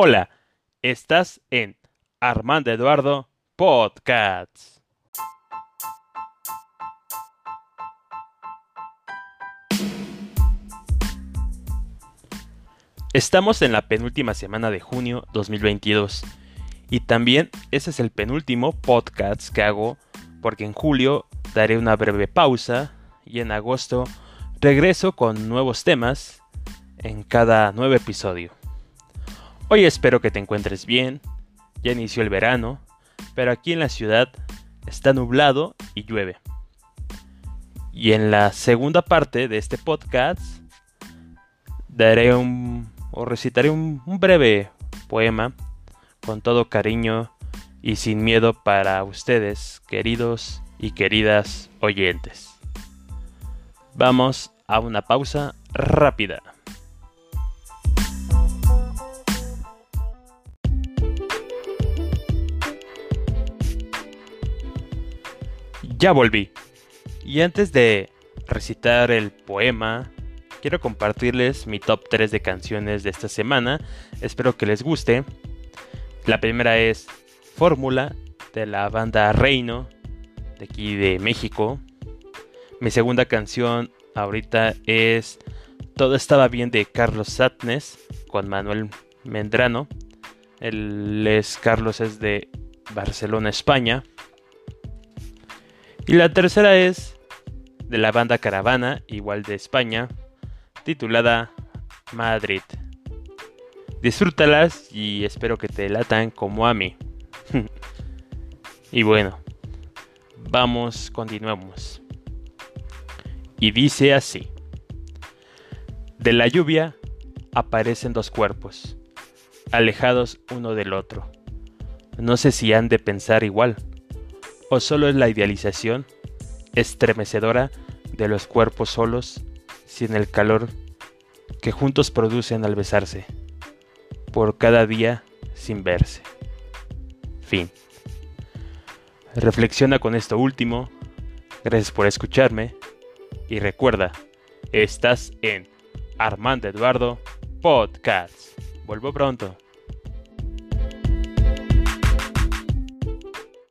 Hola, estás en Armando Eduardo Podcasts. Estamos en la penúltima semana de junio 2022 y también ese es el penúltimo podcast que hago porque en julio daré una breve pausa y en agosto regreso con nuevos temas en cada nuevo episodio. Hoy espero que te encuentres bien, ya inició el verano, pero aquí en la ciudad está nublado y llueve. Y en la segunda parte de este podcast daré un o recitaré un, un breve poema con todo cariño y sin miedo para ustedes, queridos y queridas oyentes. Vamos a una pausa rápida. Ya volví. Y antes de recitar el poema, quiero compartirles mi top 3 de canciones de esta semana. Espero que les guste. La primera es Fórmula de la banda Reino, de aquí de México. Mi segunda canción ahorita es Todo estaba bien de Carlos Satnes con Manuel Mendrano. El es Carlos es de Barcelona, España. Y la tercera es de la banda Caravana, igual de España, titulada Madrid. Disfrútalas y espero que te latan como a mí. y bueno, vamos, continuamos. Y dice así. De la lluvia aparecen dos cuerpos, alejados uno del otro. No sé si han de pensar igual ¿O solo es la idealización estremecedora de los cuerpos solos sin el calor que juntos producen al besarse, por cada día sin verse? Fin. Reflexiona con esto último. Gracias por escucharme. Y recuerda, estás en Armando Eduardo Podcast. Vuelvo pronto.